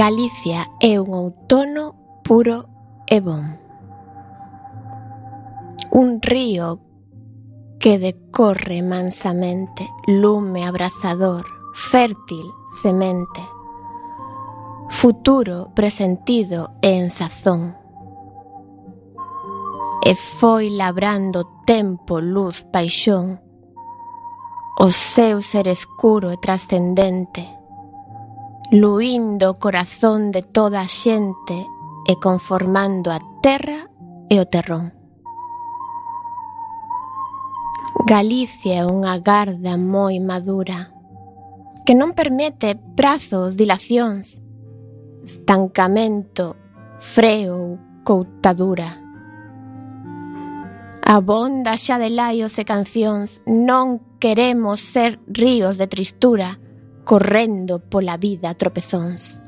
Galicia é un outono puro e bon. Un río que decorre mansamente, lume abrasador, fértil semente, futuro presentido e en sazón. E foi labrando tempo, luz, paixón, o seu ser escuro e trascendente, luindo o corazón de toda a xente e conformando a terra e o terrón. Galicia é unha garda moi madura que non permite prazos, dilacións, estancamento, freo ou coutadura. Abonda xa de laios e cancións, non queremos ser ríos de tristura, correndo pola vida a.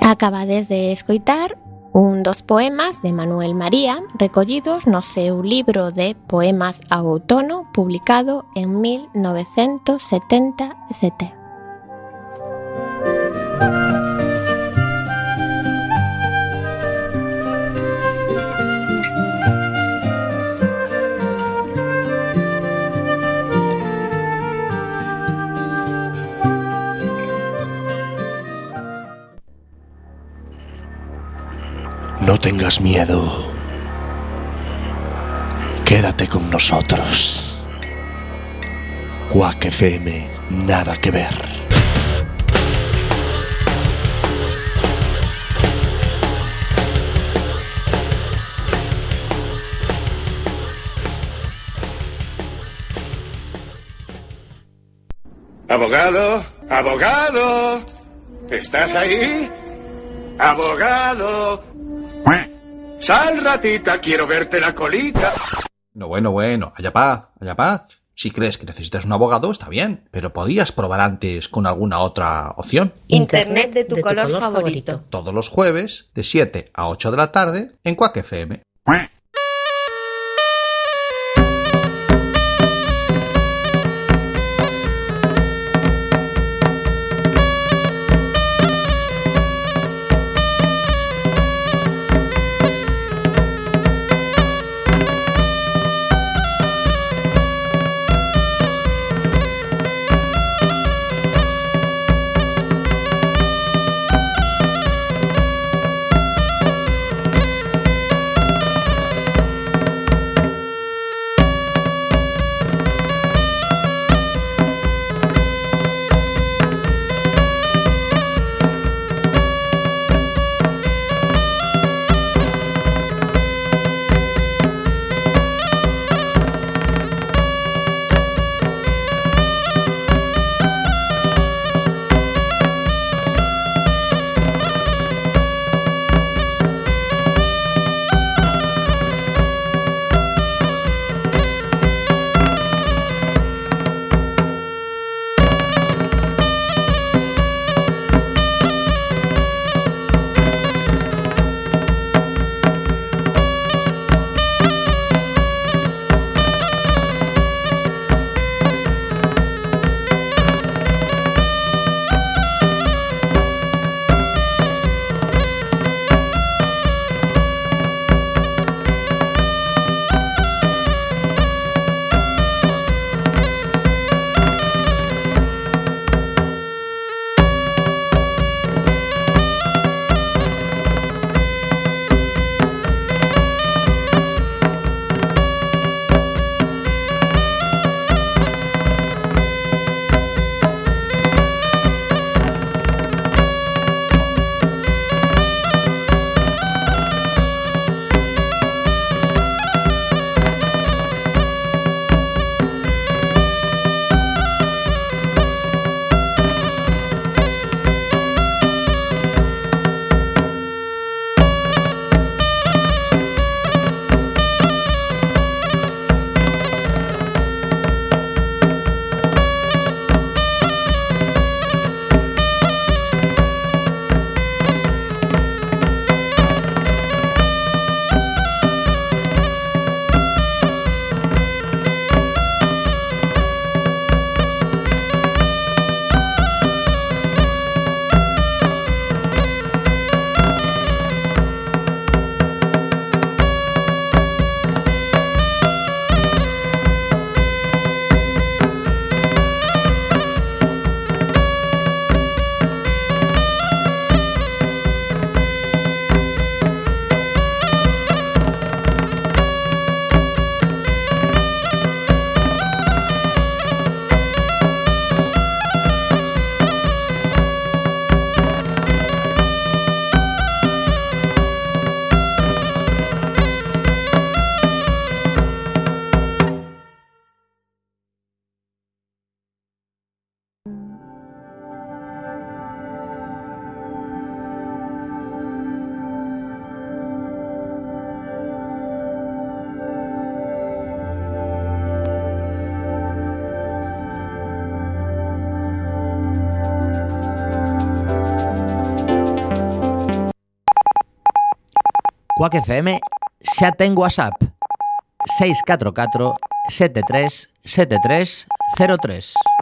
Acabades de escoitar un dos poemas de Manuel María recollidos no seu libro de Poemas a outono publicado en 1977. No tengas miedo. Quédate con nosotros. Quack FM, nada que ver. Abogado, abogado, ¿estás ahí? Abogado. Sal, ratita, quiero verte la colita. No, bueno, bueno, haya paz, haya paz. Si crees que necesitas un abogado, está bien, pero podías probar antes con alguna otra opción. Internet de tu, color, favorito. Todos los jueves, de 7 a 8 de la tarde, en Quack FM. Coac FM xa ten WhatsApp. 644 73 73 03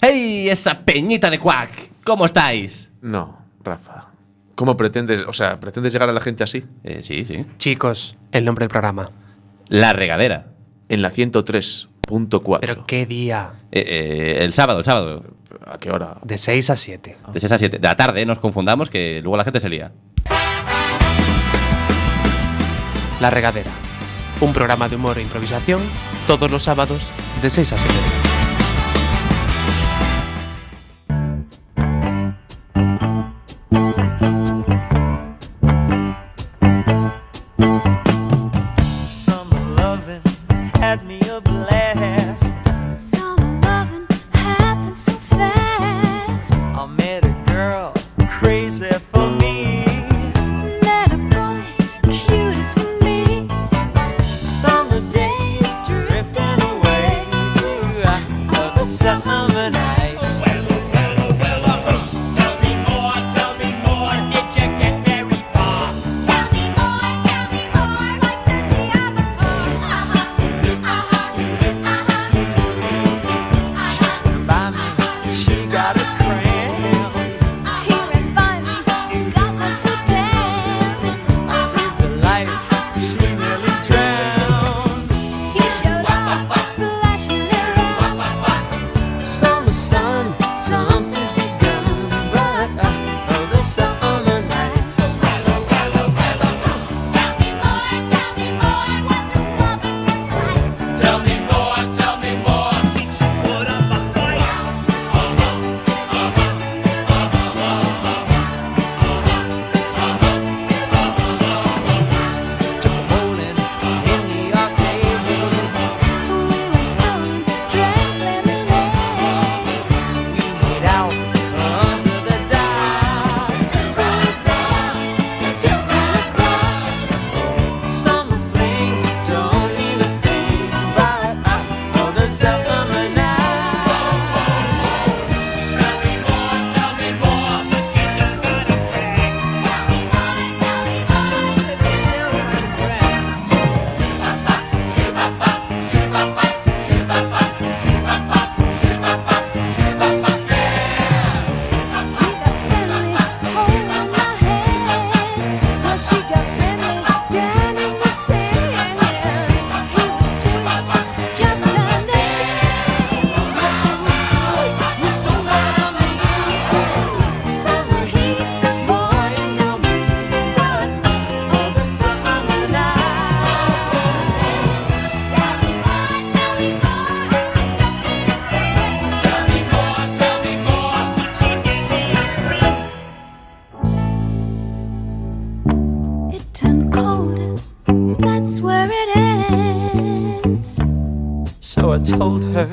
¡Hey, esa peñita de cuac! ¿Cómo estáis? No, Rafa. ¿Cómo pretendes, o sea, pretendes llegar a la gente así? Eh, sí, sí. Chicos, el nombre del programa. La regadera. En la 103.4. ¿Pero qué día? Eh, eh, el sábado, el sábado. ¿A qué hora? De 6 a 7. Ah. De 6 a 7. De la tarde, nos confundamos que luego la gente se lía. La regadera. Un programa de humor e improvisación todos los sábados de 6 a 7. Told her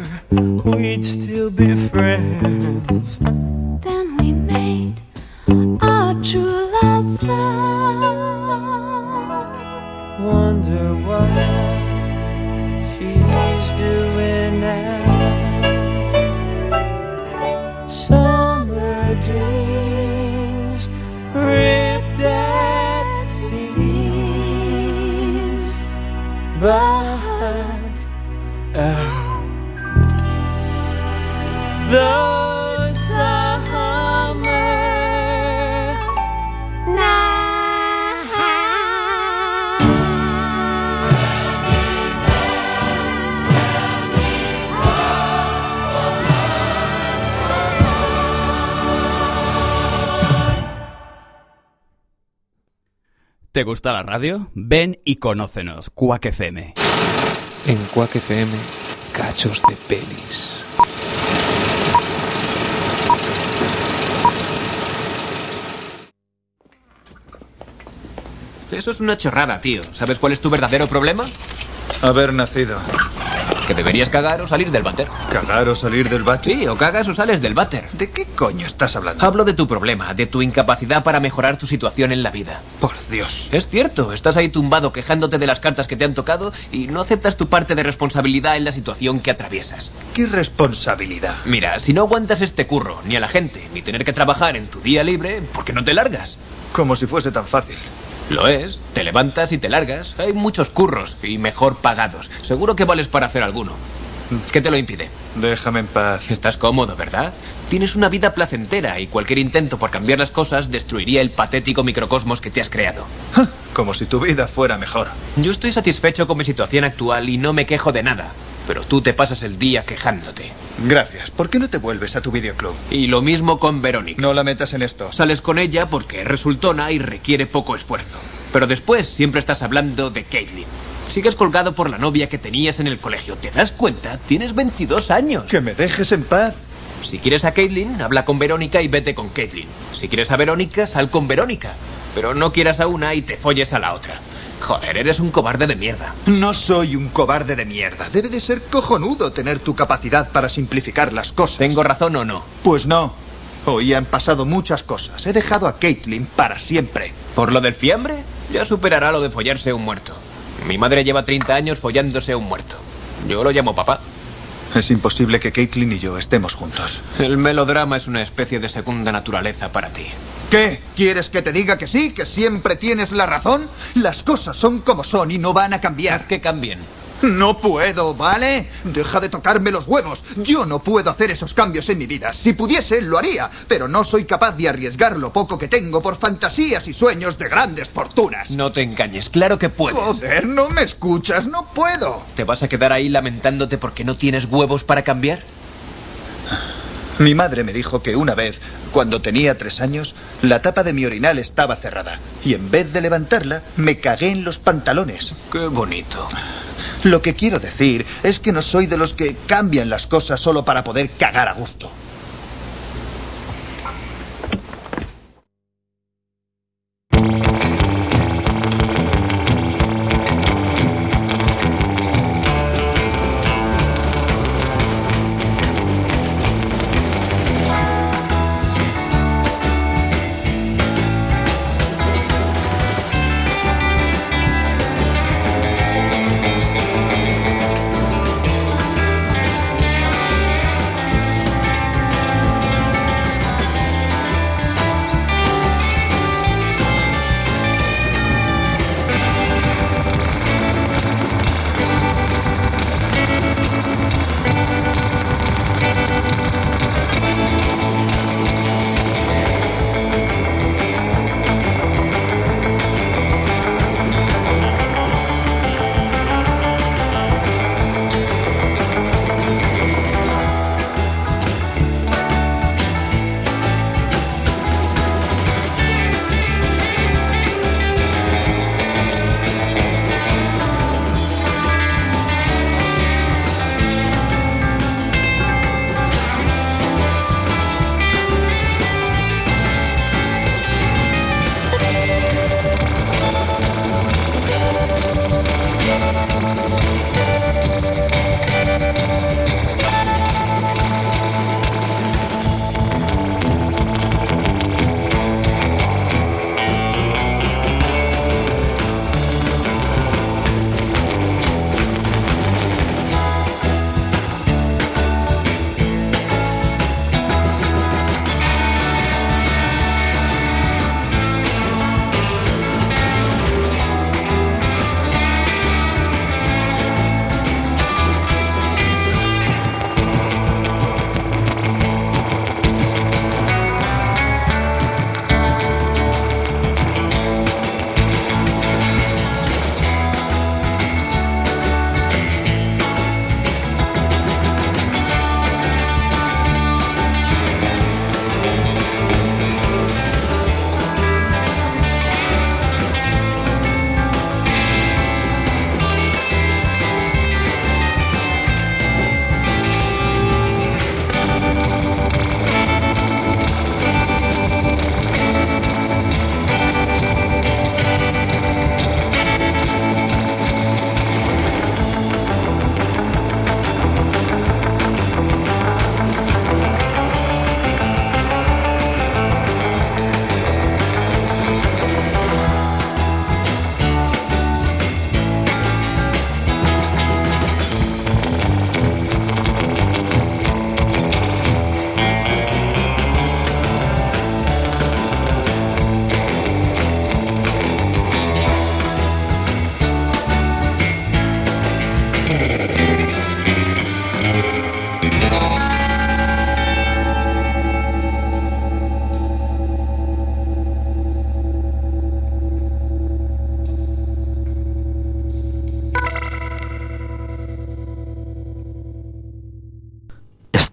¿Te gusta la radio? Ven y conócenos, Quack FM. En Quack FM, cachos de pelis. Eso es una chorrada, tío. ¿Sabes cuál es tu verdadero problema? Haber nacido. Que deberías cagar o salir del váter. ¿Cagar o salir del váter? Sí, o cagas o sales del váter. ¿De qué coño estás hablando? Hablo de tu problema, de tu incapacidad para mejorar tu situación en la vida. Por Dios. Es cierto, estás ahí tumbado quejándote de las cartas que te han tocado y no aceptas tu parte de responsabilidad en la situación que atraviesas. ¿Qué responsabilidad? Mira, si no aguantas este curro, ni a la gente, ni tener que trabajar en tu día libre, ¿por qué no te largas? Como si fuese tan fácil. Lo es, te levantas y te largas. Hay muchos curros y mejor pagados. Seguro que vales para hacer alguno. ¿Qué te lo impide? Déjame en paz. Estás cómodo, ¿verdad? Tienes una vida placentera y cualquier intento por cambiar las cosas destruiría el patético microcosmos que te has creado. Como si tu vida fuera mejor. Yo estoy satisfecho con mi situación actual y no me quejo de nada. Pero tú te pasas el día quejándote. Gracias. ¿Por qué no te vuelves a tu videoclub? Y lo mismo con Verónica. No la metas en esto. Sales con ella porque es resultona y requiere poco esfuerzo. Pero después siempre estás hablando de Caitlyn. Sigues colgado por la novia que tenías en el colegio. ¿Te das cuenta? Tienes 22 años. Que me dejes en paz. Si quieres a Caitlyn, habla con Verónica y vete con Caitlyn. Si quieres a Verónica, sal con Verónica. Pero no quieras a una y te folles a la otra. Joder, eres un cobarde de mierda. No soy un cobarde de mierda. Debe de ser cojonudo tener tu capacidad para simplificar las cosas. ¿Tengo razón o no? Pues no. Hoy han pasado muchas cosas. He dejado a Caitlyn para siempre. ¿Por lo del fiambre? Ya superará lo de follarse a un muerto. Mi madre lleva 30 años follándose a un muerto. Yo lo llamo papá. Es imposible que Caitlyn y yo estemos juntos. El melodrama es una especie de segunda naturaleza para ti. ¿Qué? ¿Quieres que te diga que sí? ¿Que siempre tienes la razón? Las cosas son como son y no van a cambiar. Haz que cambien. No puedo, ¿vale? Deja de tocarme los huevos. Yo no puedo hacer esos cambios en mi vida. Si pudiese, lo haría. Pero no soy capaz de arriesgar lo poco que tengo por fantasías y sueños de grandes fortunas. No te engañes, claro que puedes. Joder, no me escuchas, no puedo. ¿Te vas a quedar ahí lamentándote porque no tienes huevos para cambiar? Mi madre me dijo que una vez, cuando tenía tres años, la tapa de mi orinal estaba cerrada. Y en vez de levantarla, me cagué en los pantalones. Qué bonito. Lo que quiero decir es que no soy de los que cambian las cosas solo para poder cagar a gusto.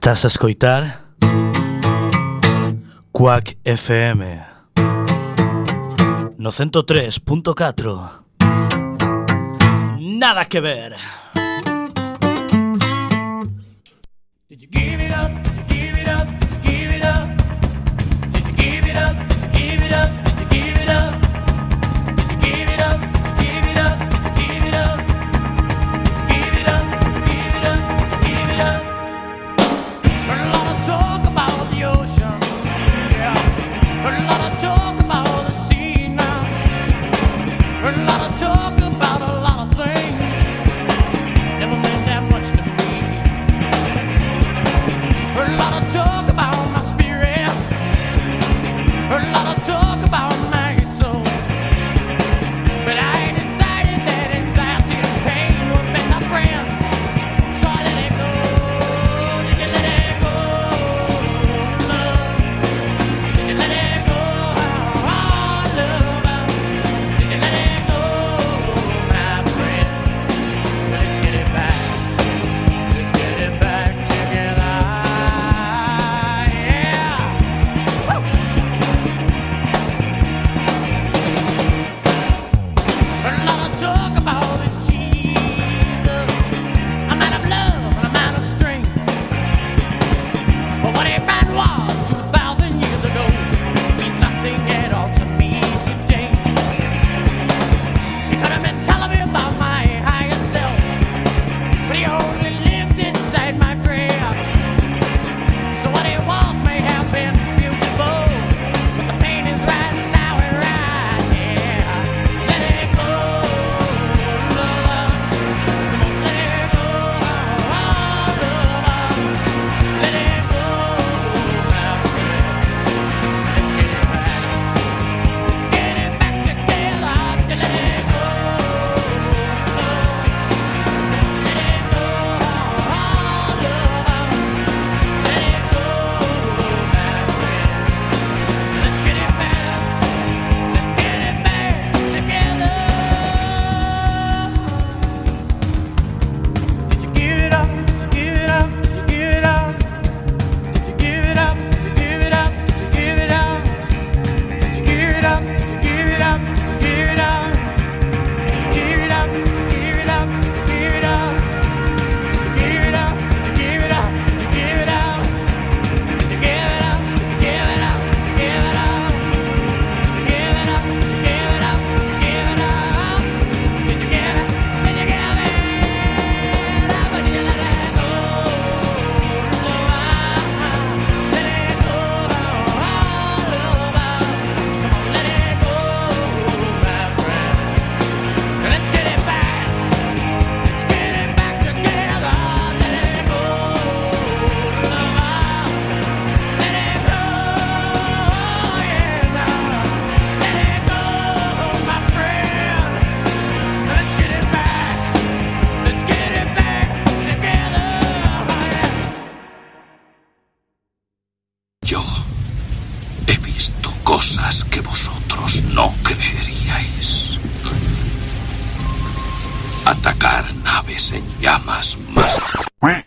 Estás a escoitar Quack FM No 103.4 Nada que ver.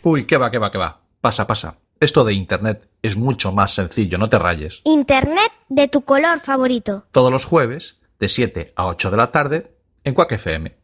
Uy, que va, que va, que va. Pasa, pasa. Esto de Internet es mucho más sencillo, no te rayes. Internet de tu color favorito. Todos los jueves, de 7 a 8 de la tarde, en Quack FM.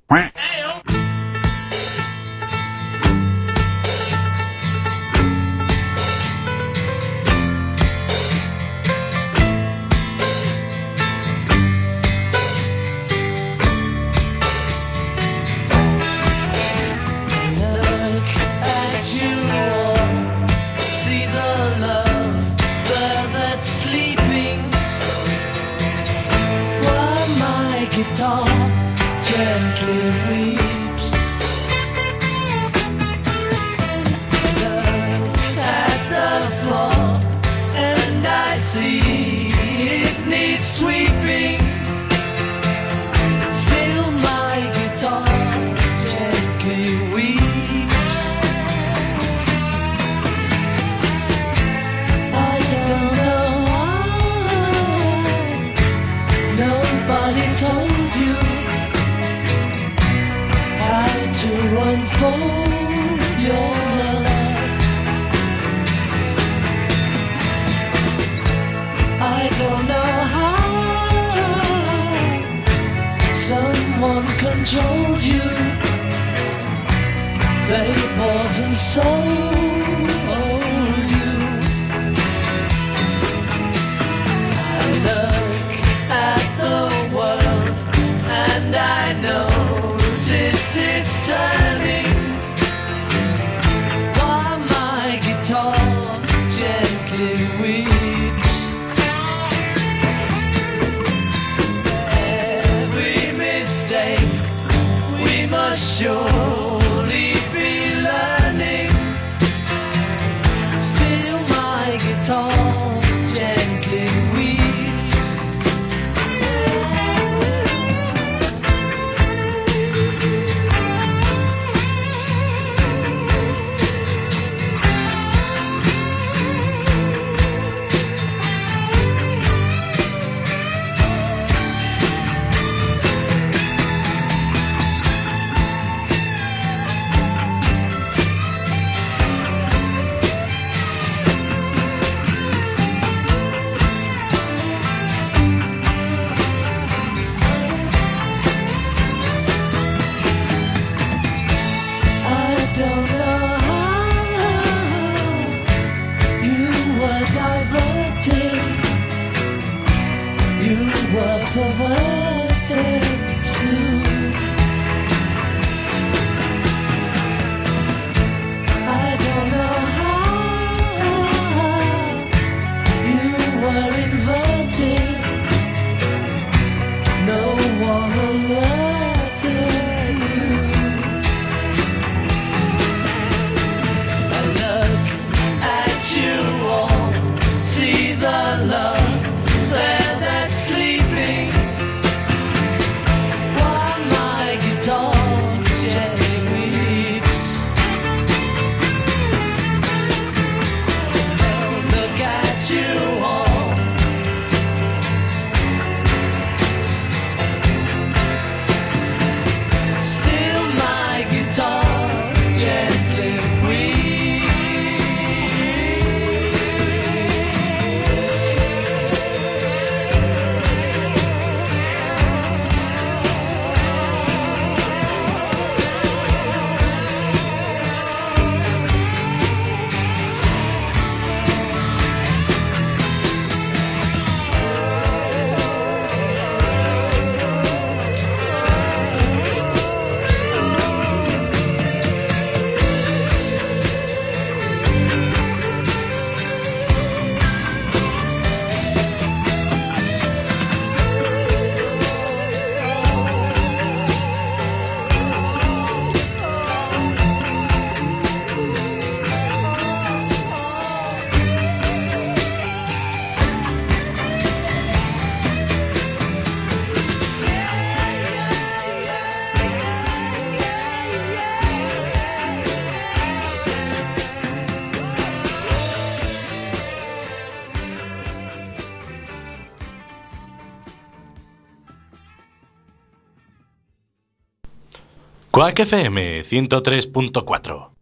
Quack FM 103.4.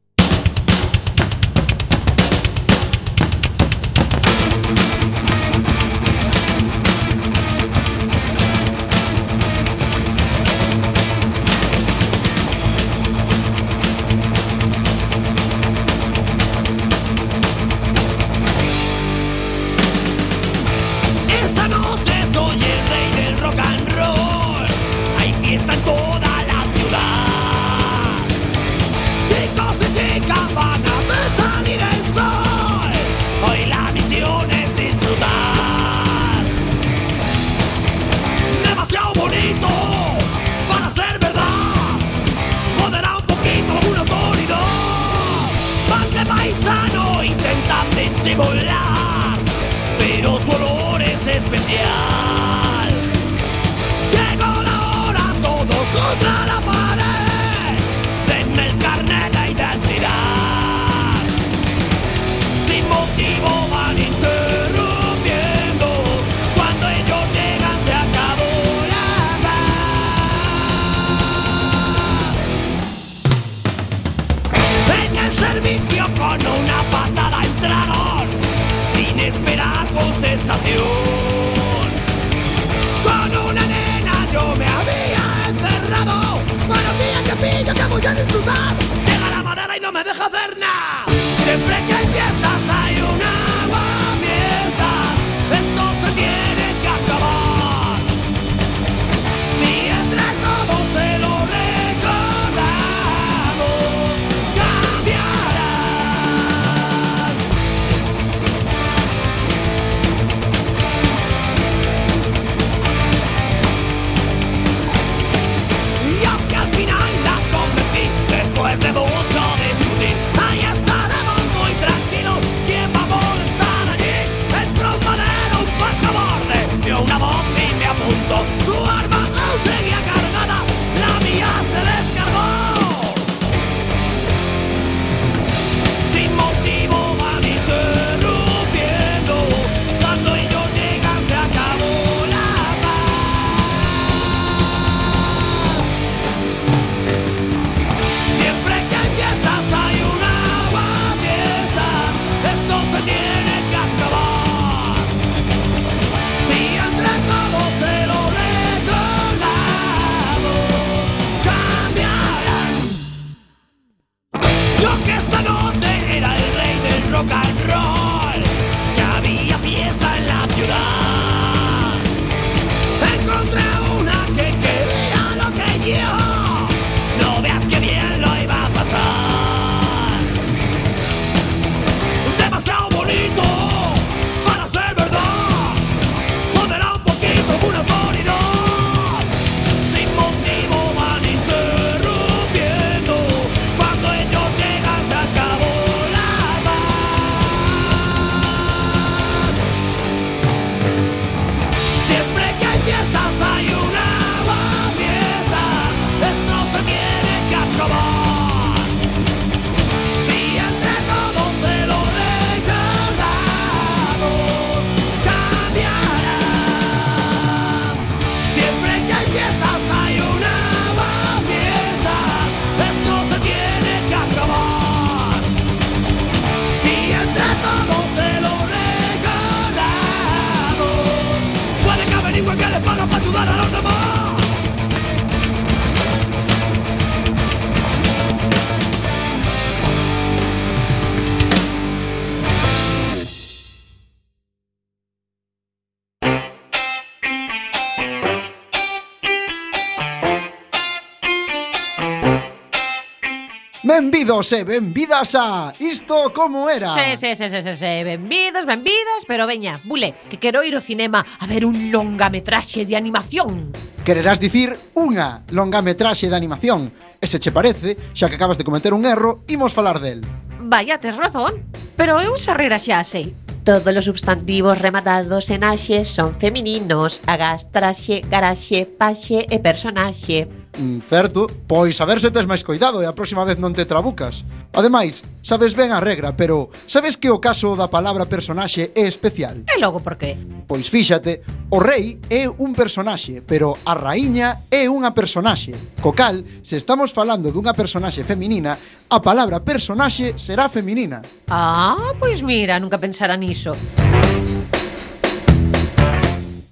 Benvidos e eh, benvidas a Isto como era. Se, se, se, se, se, se. benvidos, benvidas Pero veña, bule, que quero ir ao cinema A ver un longametraxe de animación. Quererás dicir unha longametraxe de animación E se che parece, xa que acabas de cometer un erro Imos falar del. Vaya, tes razón Pero eu xa regra xa sei. Todos os substantivos rematados en axe son femininos Agas, traxe, garaxe, paxe e personaxe mm, certo, pois a ver se tes máis coidado e a próxima vez non te trabucas. Ademais, sabes ben a regra, pero sabes que o caso da palabra personaxe é especial? E logo por qué? Pois fíxate, o rei é un personaxe, pero a raíña é unha personaxe. Co cal, se estamos falando dunha personaxe feminina, a palabra personaxe será feminina. Ah, pois mira, nunca pensara niso.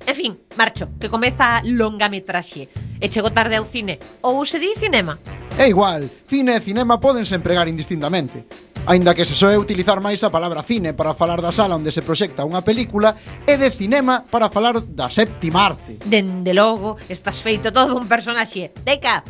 En fin, marcho, que comeza longa metraxe. E chego tarde ao cine, ou se di cinema? É igual, cine e cinema podense empregar indistintamente. Aínda que se soe utilizar máis a palabra cine para falar da sala onde se proxecta unha película e de cinema para falar da séptima arte. Dende logo, estás feito todo un personaxe. Deca!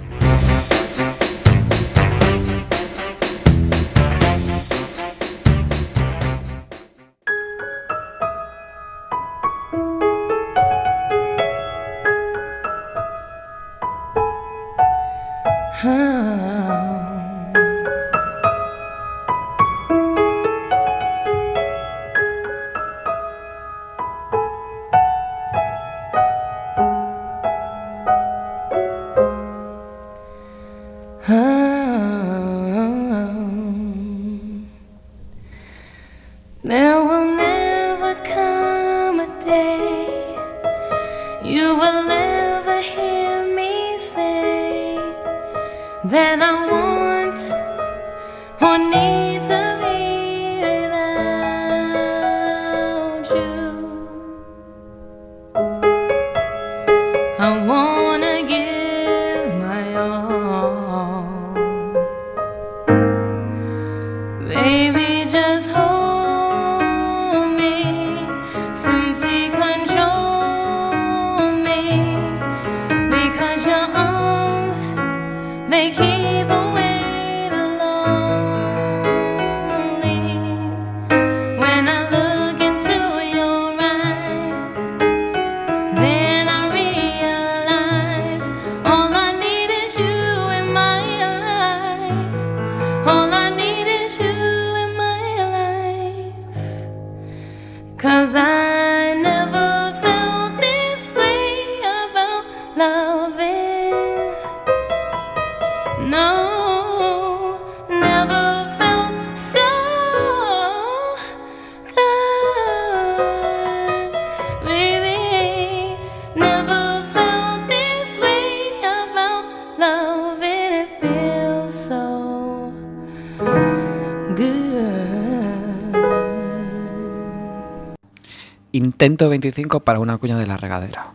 Intento 25 para una cuña de la regadera.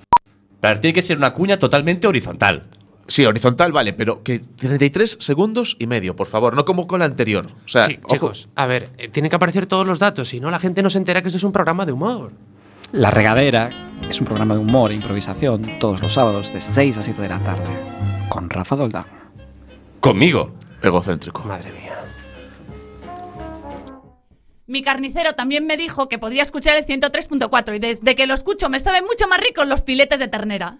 Pero tiene que ser una cuña totalmente horizontal. Sí, horizontal, vale, pero que 33 segundos y medio, por favor, no como con la anterior. O sea, Sí, ojo. chicos, a ver, eh, tienen que aparecer todos los datos, si no la gente no se entera que esto es un programa de humor. La regadera es un programa de humor e improvisación todos los sábados de 6 a 7 de la tarde. Con Rafa Doldán. Conmigo. Egocéntrico. Madre mía mi carnicero también me dijo que podía escuchar el 103.4 y desde que lo escucho me saben mucho más ricos los filetes de ternera.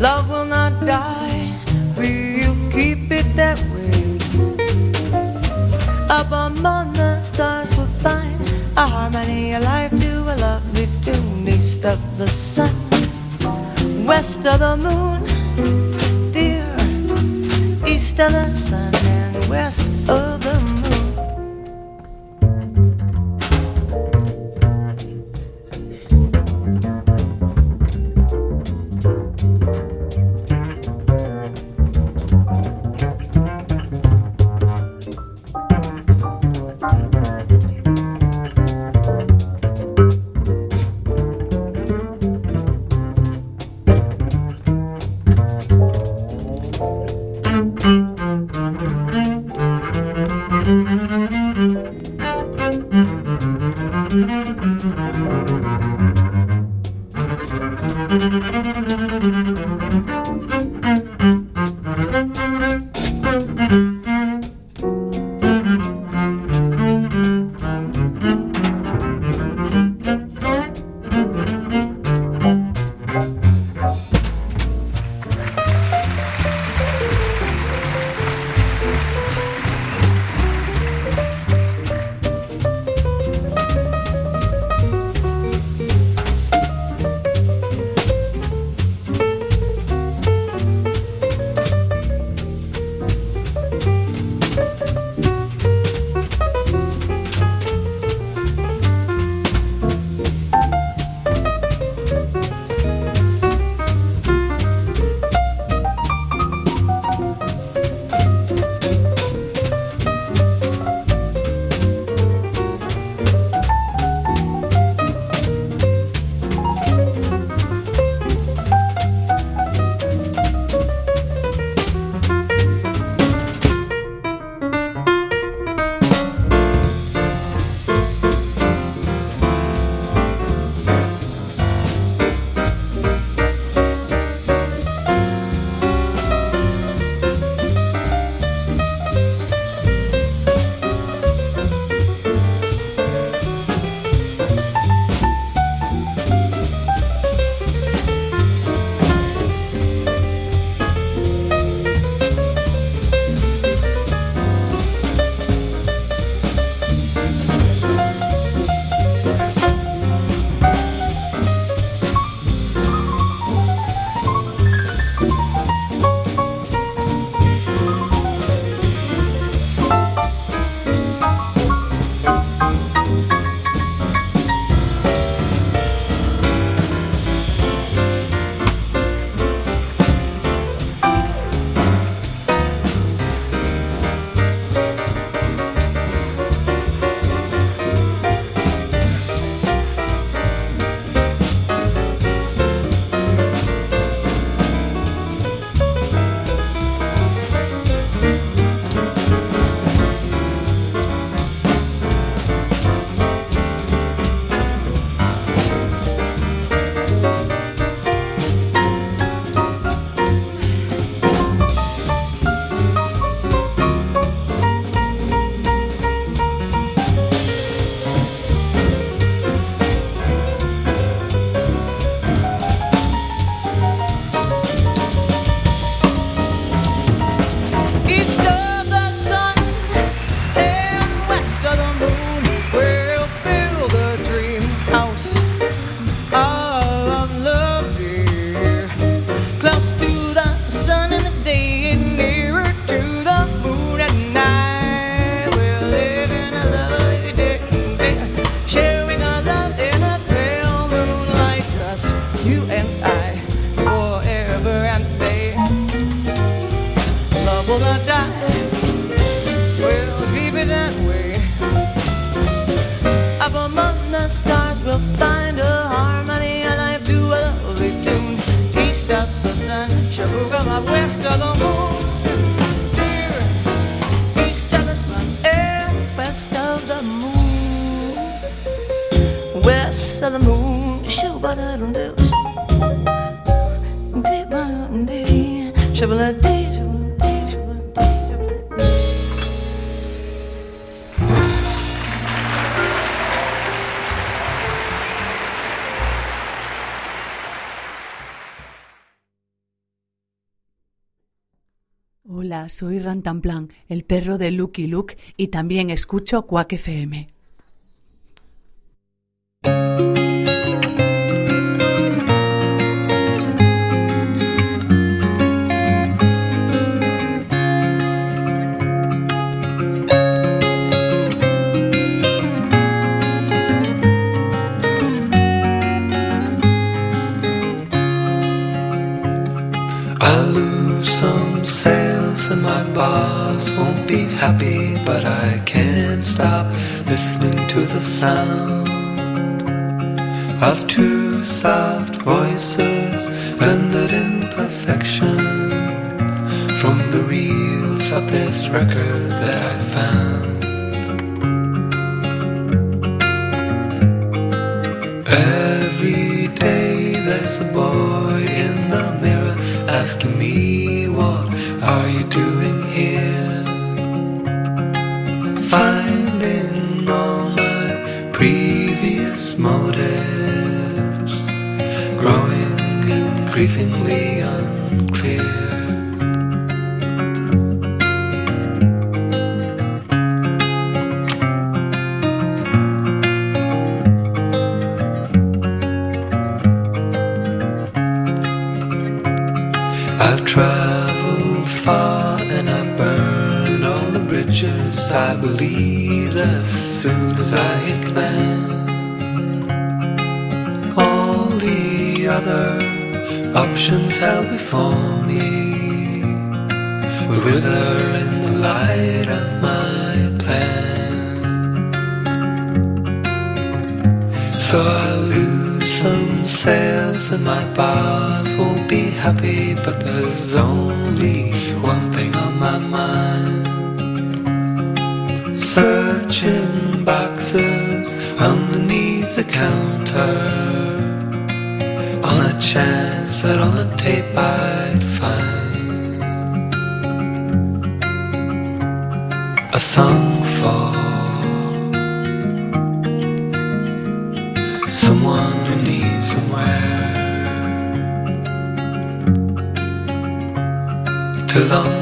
Love will not die, will keep it that way? Up among the stars we'll find a harmony, alive to a lovely tune. East of the sun, west of the moon, dear. East of the sun and west of soy Rantanplan, el perro de Lucky Luke, y también escucho Quack FM. Happy, but I can't stop listening to the sound of two soft voices blended in perfection from the reels of this record that I found. Every day there's a boy in the mirror asking me, me would wither in the light of my plan. So I lose some sales and my boss won't be happy, but there's only one thing on my mind. Searching boxes underneath the counter on a chance that on the tape I'd find a song for someone who needs somewhere to long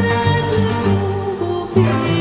grande como o